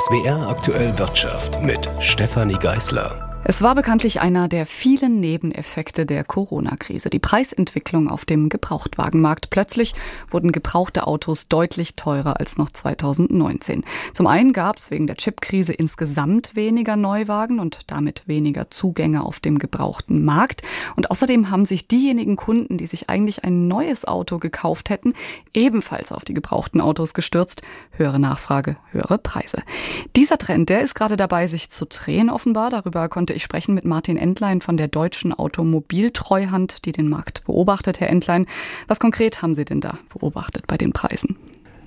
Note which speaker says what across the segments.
Speaker 1: SWR aktuell Wirtschaft mit Stefanie Geißler.
Speaker 2: Es war bekanntlich einer der vielen Nebeneffekte der Corona-Krise, die Preisentwicklung auf dem Gebrauchtwagenmarkt. Plötzlich wurden gebrauchte Autos deutlich teurer als noch 2019. Zum einen gab es wegen der Chipkrise insgesamt weniger Neuwagen und damit weniger Zugänge auf dem gebrauchten Markt. Und außerdem haben sich diejenigen Kunden, die sich eigentlich ein neues Auto gekauft hätten, ebenfalls auf die gebrauchten Autos gestürzt. Höhere Nachfrage, höhere Preise. Dieser Trend, der ist gerade dabei, sich zu drehen offenbar. Darüber konnte konnte ich sprechen mit Martin Entlein von der Deutschen Automobiltreuhand, die den Markt beobachtet. Herr Entlein, was konkret haben Sie denn da beobachtet bei den Preisen?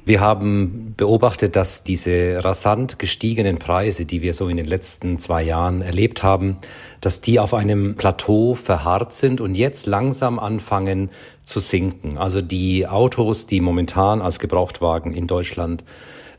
Speaker 3: Wir haben beobachtet, dass diese rasant gestiegenen Preise, die wir so in den letzten zwei Jahren erlebt haben, dass die auf einem Plateau verharrt sind und jetzt langsam anfangen zu sinken. Also die Autos, die momentan als Gebrauchtwagen in Deutschland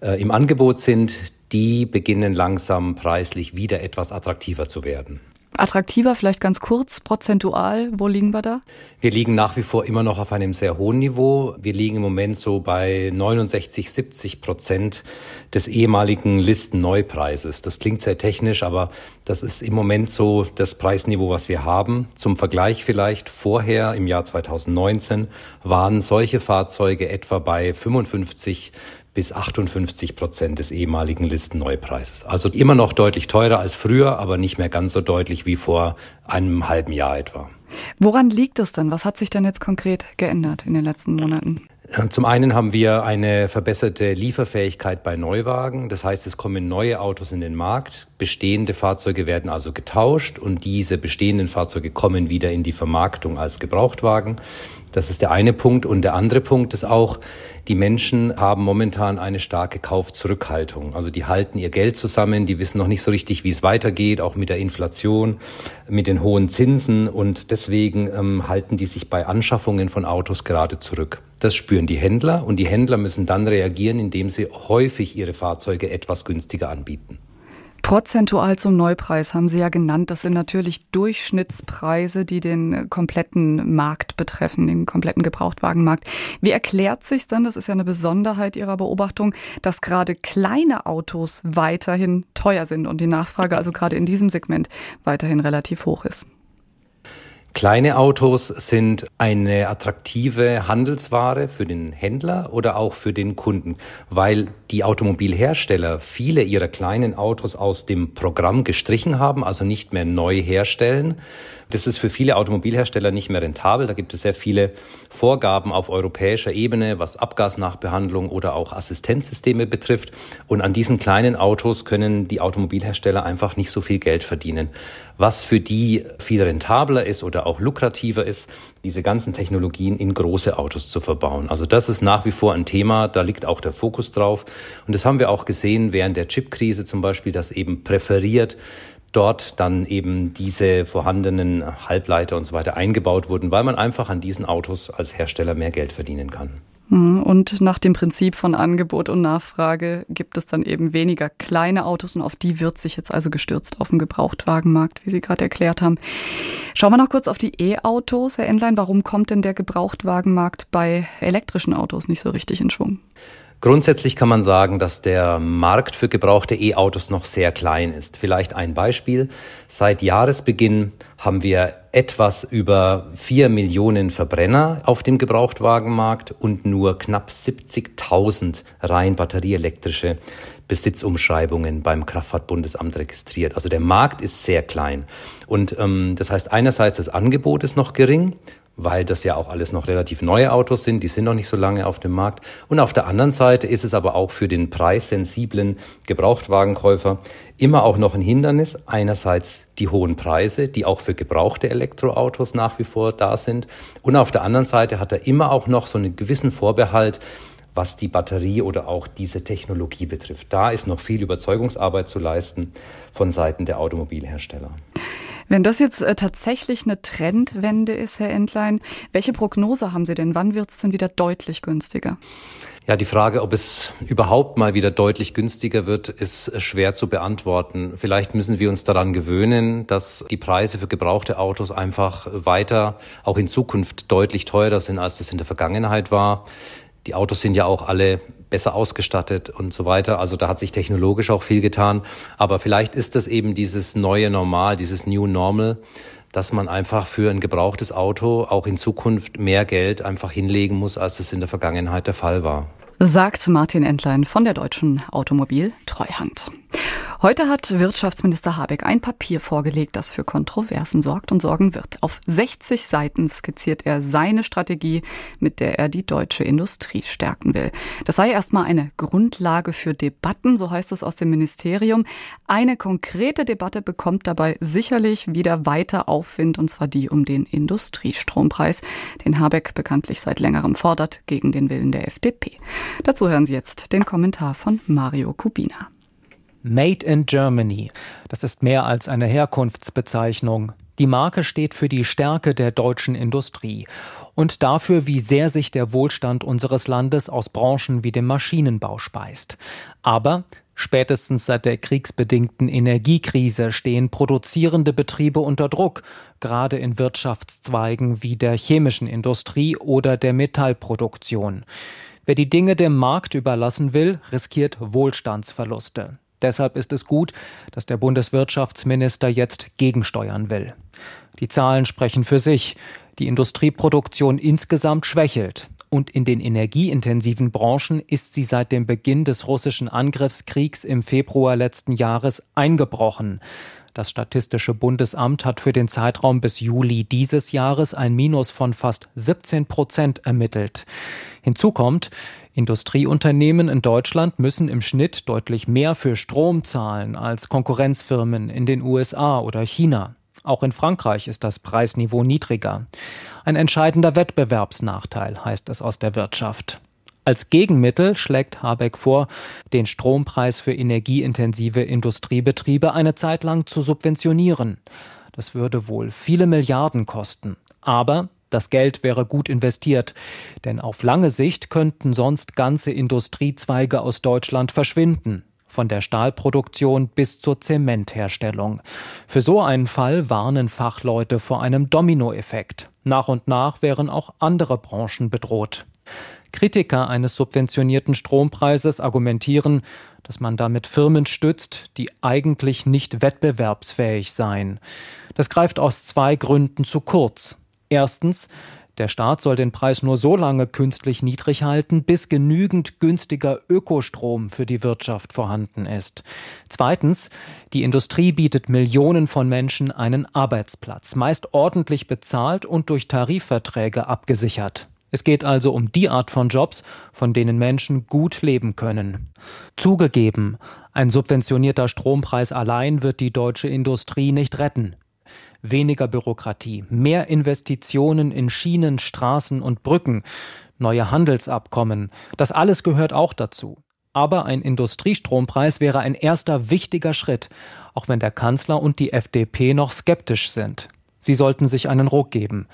Speaker 3: äh, im Angebot sind, die beginnen langsam preislich wieder etwas attraktiver zu werden.
Speaker 2: Attraktiver, vielleicht ganz kurz, prozentual, wo liegen wir da?
Speaker 3: Wir liegen nach wie vor immer noch auf einem sehr hohen Niveau. Wir liegen im Moment so bei 69, 70 Prozent des ehemaligen Listenneupreises. Das klingt sehr technisch, aber das ist im Moment so das Preisniveau, was wir haben. Zum Vergleich vielleicht, vorher im Jahr 2019 waren solche Fahrzeuge etwa bei 55 bis 58 Prozent des ehemaligen Listenneupreises. Also immer noch deutlich teurer als früher, aber nicht mehr ganz so deutlich wie vor einem halben Jahr etwa.
Speaker 2: Woran liegt es denn? Was hat sich denn jetzt konkret geändert in den letzten Monaten?
Speaker 3: Äh, zum einen haben wir eine verbesserte Lieferfähigkeit bei Neuwagen. Das heißt, es kommen neue Autos in den Markt. Bestehende Fahrzeuge werden also getauscht und diese bestehenden Fahrzeuge kommen wieder in die Vermarktung als Gebrauchtwagen. Das ist der eine Punkt. Und der andere Punkt ist auch, die Menschen haben momentan eine starke Kaufzurückhaltung. Also die halten ihr Geld zusammen, die wissen noch nicht so richtig, wie es weitergeht, auch mit der Inflation, mit den hohen Zinsen. Und deswegen ähm, halten die sich bei Anschaffungen von Autos gerade zurück. Das spüren die Händler und die Händler müssen dann reagieren, indem sie häufig ihre Fahrzeuge etwas günstiger anbieten.
Speaker 2: Prozentual zum Neupreis haben Sie ja genannt. Das sind natürlich Durchschnittspreise, die den kompletten Markt betreffen, den kompletten Gebrauchtwagenmarkt. Wie erklärt sich dann, das ist ja eine Besonderheit Ihrer Beobachtung, dass gerade kleine Autos weiterhin teuer sind und die Nachfrage also gerade in diesem Segment weiterhin relativ hoch ist?
Speaker 3: Kleine Autos sind eine attraktive Handelsware für den Händler oder auch für den Kunden, weil die Automobilhersteller viele ihrer kleinen Autos aus dem Programm gestrichen haben, also nicht mehr neu herstellen. Das ist für viele Automobilhersteller nicht mehr rentabel. Da gibt es sehr viele Vorgaben auf europäischer Ebene, was Abgasnachbehandlung oder auch Assistenzsysteme betrifft. Und an diesen kleinen Autos können die Automobilhersteller einfach nicht so viel Geld verdienen. Was für die viel rentabler ist oder auch lukrativer ist, diese ganzen Technologien in große Autos zu verbauen. Also das ist nach wie vor ein Thema, da liegt auch der Fokus drauf. Und das haben wir auch gesehen während der Chipkrise zum Beispiel, dass eben präferiert dort dann eben diese vorhandenen Halbleiter und so weiter eingebaut wurden, weil man einfach an diesen Autos als Hersteller mehr Geld verdienen kann.
Speaker 2: Mhm. Und nach dem Prinzip von Angebot und Nachfrage gibt es dann eben weniger kleine Autos und auf die wird sich jetzt also gestürzt auf dem Gebrauchtwagenmarkt, wie Sie gerade erklärt haben. Schauen wir noch kurz auf die E-Autos, Herr Endlein. Warum kommt denn der Gebrauchtwagenmarkt bei elektrischen Autos nicht so richtig in Schwung?
Speaker 3: Grundsätzlich kann man sagen, dass der Markt für gebrauchte E-Autos noch sehr klein ist. Vielleicht ein Beispiel. Seit Jahresbeginn haben wir etwas über vier Millionen Verbrenner auf dem Gebrauchtwagenmarkt und nur knapp 70.000 rein batterieelektrische Besitzumschreibungen beim Kraftfahrtbundesamt registriert. Also der Markt ist sehr klein. Und ähm, das heißt einerseits, das Angebot ist noch gering weil das ja auch alles noch relativ neue Autos sind, die sind noch nicht so lange auf dem Markt. Und auf der anderen Seite ist es aber auch für den preissensiblen Gebrauchtwagenkäufer immer auch noch ein Hindernis. Einerseits die hohen Preise, die auch für gebrauchte Elektroautos nach wie vor da sind. Und auf der anderen Seite hat er immer auch noch so einen gewissen Vorbehalt, was die Batterie oder auch diese Technologie betrifft. Da ist noch viel Überzeugungsarbeit zu leisten von Seiten der Automobilhersteller.
Speaker 2: Wenn das jetzt äh, tatsächlich eine Trendwende ist, Herr Entlein, welche Prognose haben Sie denn? Wann wird es denn wieder deutlich günstiger?
Speaker 3: Ja, die Frage, ob es überhaupt mal wieder deutlich günstiger wird, ist schwer zu beantworten. Vielleicht müssen wir uns daran gewöhnen, dass die Preise für gebrauchte Autos einfach weiter auch in Zukunft deutlich teurer sind, als das in der Vergangenheit war. Die Autos sind ja auch alle besser ausgestattet und so weiter. Also da hat sich technologisch auch viel getan. Aber vielleicht ist das eben dieses neue Normal, dieses New Normal, dass man einfach für ein gebrauchtes Auto auch in Zukunft mehr Geld einfach hinlegen muss, als es in der Vergangenheit der Fall war.
Speaker 2: Sagt Martin Entlein von der Deutschen Automobil Treuhand. Heute hat Wirtschaftsminister Habeck ein Papier vorgelegt, das für Kontroversen sorgt und sorgen wird. Auf 60 Seiten skizziert er seine Strategie, mit der er die deutsche Industrie stärken will. Das sei erstmal eine Grundlage für Debatten, so heißt es aus dem Ministerium. Eine konkrete Debatte bekommt dabei sicherlich wieder weiter Aufwind, und zwar die um den Industriestrompreis, den Habeck bekanntlich seit längerem fordert, gegen den Willen der FDP. Dazu hören Sie jetzt den Kommentar von Mario Kubina.
Speaker 4: Made in Germany. Das ist mehr als eine Herkunftsbezeichnung. Die Marke steht für die Stärke der deutschen Industrie und dafür, wie sehr sich der Wohlstand unseres Landes aus Branchen wie dem Maschinenbau speist. Aber Spätestens seit der kriegsbedingten Energiekrise stehen produzierende Betriebe unter Druck, gerade in Wirtschaftszweigen wie der chemischen Industrie oder der Metallproduktion. Wer die Dinge dem Markt überlassen will, riskiert Wohlstandsverluste. Deshalb ist es gut, dass der Bundeswirtschaftsminister jetzt gegensteuern will. Die Zahlen sprechen für sich. Die Industrieproduktion insgesamt schwächelt. Und in den energieintensiven Branchen ist sie seit dem Beginn des russischen Angriffskriegs im Februar letzten Jahres eingebrochen. Das Statistische Bundesamt hat für den Zeitraum bis Juli dieses Jahres ein Minus von fast 17 Prozent ermittelt. Hinzu kommt, Industrieunternehmen in Deutschland müssen im Schnitt deutlich mehr für Strom zahlen als Konkurrenzfirmen in den USA oder China. Auch in Frankreich ist das Preisniveau niedriger. Ein entscheidender Wettbewerbsnachteil heißt es aus der Wirtschaft. Als Gegenmittel schlägt Habeck vor, den Strompreis für energieintensive Industriebetriebe eine Zeit lang zu subventionieren. Das würde wohl viele Milliarden kosten. Aber das Geld wäre gut investiert, denn auf lange Sicht könnten sonst ganze Industriezweige aus Deutschland verschwinden, von der Stahlproduktion bis zur Zementherstellung. Für so einen Fall warnen Fachleute vor einem Dominoeffekt. Nach und nach wären auch andere Branchen bedroht. Kritiker eines subventionierten Strompreises argumentieren, dass man damit Firmen stützt, die eigentlich nicht wettbewerbsfähig seien. Das greift aus zwei Gründen zu kurz. Erstens, der Staat soll den Preis nur so lange künstlich niedrig halten, bis genügend günstiger Ökostrom für die Wirtschaft vorhanden ist. Zweitens, die Industrie bietet Millionen von Menschen einen Arbeitsplatz, meist ordentlich bezahlt und durch Tarifverträge abgesichert. Es geht also um die Art von Jobs, von denen Menschen gut leben können. Zugegeben, ein subventionierter Strompreis allein wird die deutsche Industrie nicht retten. Weniger Bürokratie, mehr Investitionen in Schienen, Straßen und Brücken, neue Handelsabkommen, das alles gehört auch dazu. Aber ein Industriestrompreis wäre ein erster wichtiger Schritt, auch wenn der Kanzler und die FDP noch skeptisch sind. Sie sollten sich einen Ruck geben,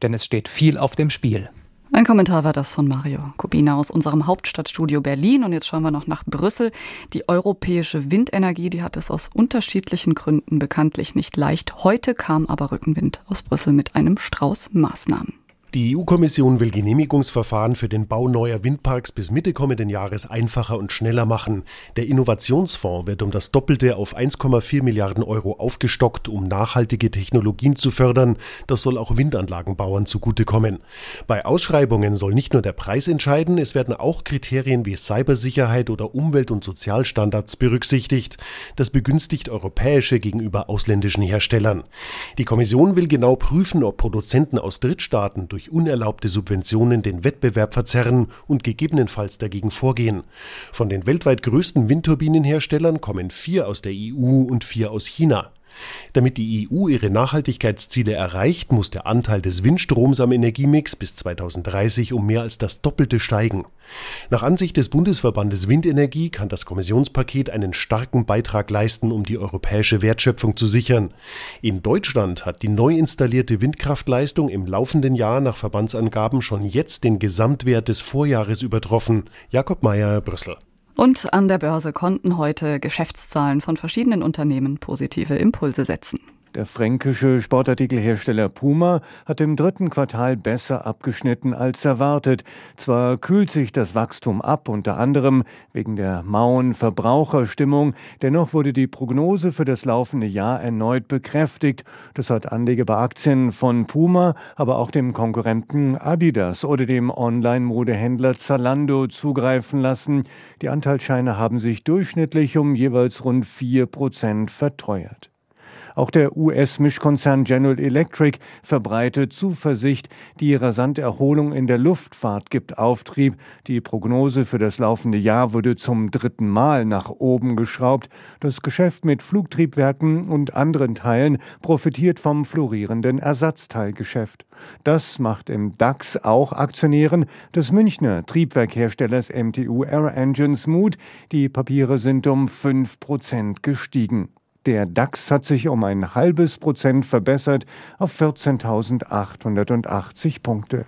Speaker 4: denn es steht viel auf dem Spiel.
Speaker 2: Ein Kommentar war das von Mario Kubina aus unserem Hauptstadtstudio Berlin. Und jetzt schauen wir noch nach Brüssel. Die europäische Windenergie, die hat es aus unterschiedlichen Gründen bekanntlich nicht leicht. Heute kam aber Rückenwind aus Brüssel mit einem Strauß Maßnahmen.
Speaker 5: Die EU-Kommission will Genehmigungsverfahren für den Bau neuer Windparks bis Mitte kommenden Jahres einfacher und schneller machen. Der Innovationsfonds wird um das Doppelte auf 1,4 Milliarden Euro aufgestockt, um nachhaltige Technologien zu fördern. Das soll auch Windanlagenbauern zugutekommen. Bei Ausschreibungen soll nicht nur der Preis entscheiden, es werden auch Kriterien wie Cybersicherheit oder Umwelt- und Sozialstandards berücksichtigt. Das begünstigt europäische gegenüber ausländischen Herstellern. Die Kommission will genau prüfen, ob Produzenten aus Drittstaaten durch durch unerlaubte Subventionen den Wettbewerb verzerren und gegebenenfalls dagegen vorgehen. Von den weltweit größten Windturbinenherstellern kommen vier aus der EU und vier aus China. Damit die EU ihre Nachhaltigkeitsziele erreicht, muss der Anteil des Windstroms am Energiemix bis 2030 um mehr als das Doppelte steigen. Nach Ansicht des Bundesverbandes Windenergie kann das Kommissionspaket einen starken Beitrag leisten, um die europäische Wertschöpfung zu sichern. In Deutschland hat die neu installierte Windkraftleistung im laufenden Jahr nach Verbandsangaben schon jetzt den Gesamtwert des Vorjahres übertroffen. Jakob Mayer, Brüssel.
Speaker 2: Und an der Börse konnten heute Geschäftszahlen von verschiedenen Unternehmen positive Impulse setzen.
Speaker 6: Der fränkische Sportartikelhersteller Puma hat im dritten Quartal besser abgeschnitten als erwartet. Zwar kühlt sich das Wachstum ab, unter anderem wegen der mauen Verbraucherstimmung, dennoch wurde die Prognose für das laufende Jahr erneut bekräftigt. Das hat Anleger bei Aktien von Puma, aber auch dem Konkurrenten Adidas oder dem Online-Modehändler Zalando zugreifen lassen. Die Anteilsscheine haben sich durchschnittlich um jeweils rund vier Prozent verteuert. Auch der US-Mischkonzern General Electric verbreitet Zuversicht. Die rasante Erholung in der Luftfahrt gibt Auftrieb. Die Prognose für das laufende Jahr wurde zum dritten Mal nach oben geschraubt. Das Geschäft mit Flugtriebwerken und anderen Teilen profitiert vom florierenden Ersatzteilgeschäft. Das macht im DAX auch Aktionären des Münchner Triebwerkherstellers MTU Air Engines Mut. Die Papiere sind um 5% gestiegen. Der DAX hat sich um ein halbes Prozent verbessert auf 14.880 Punkte.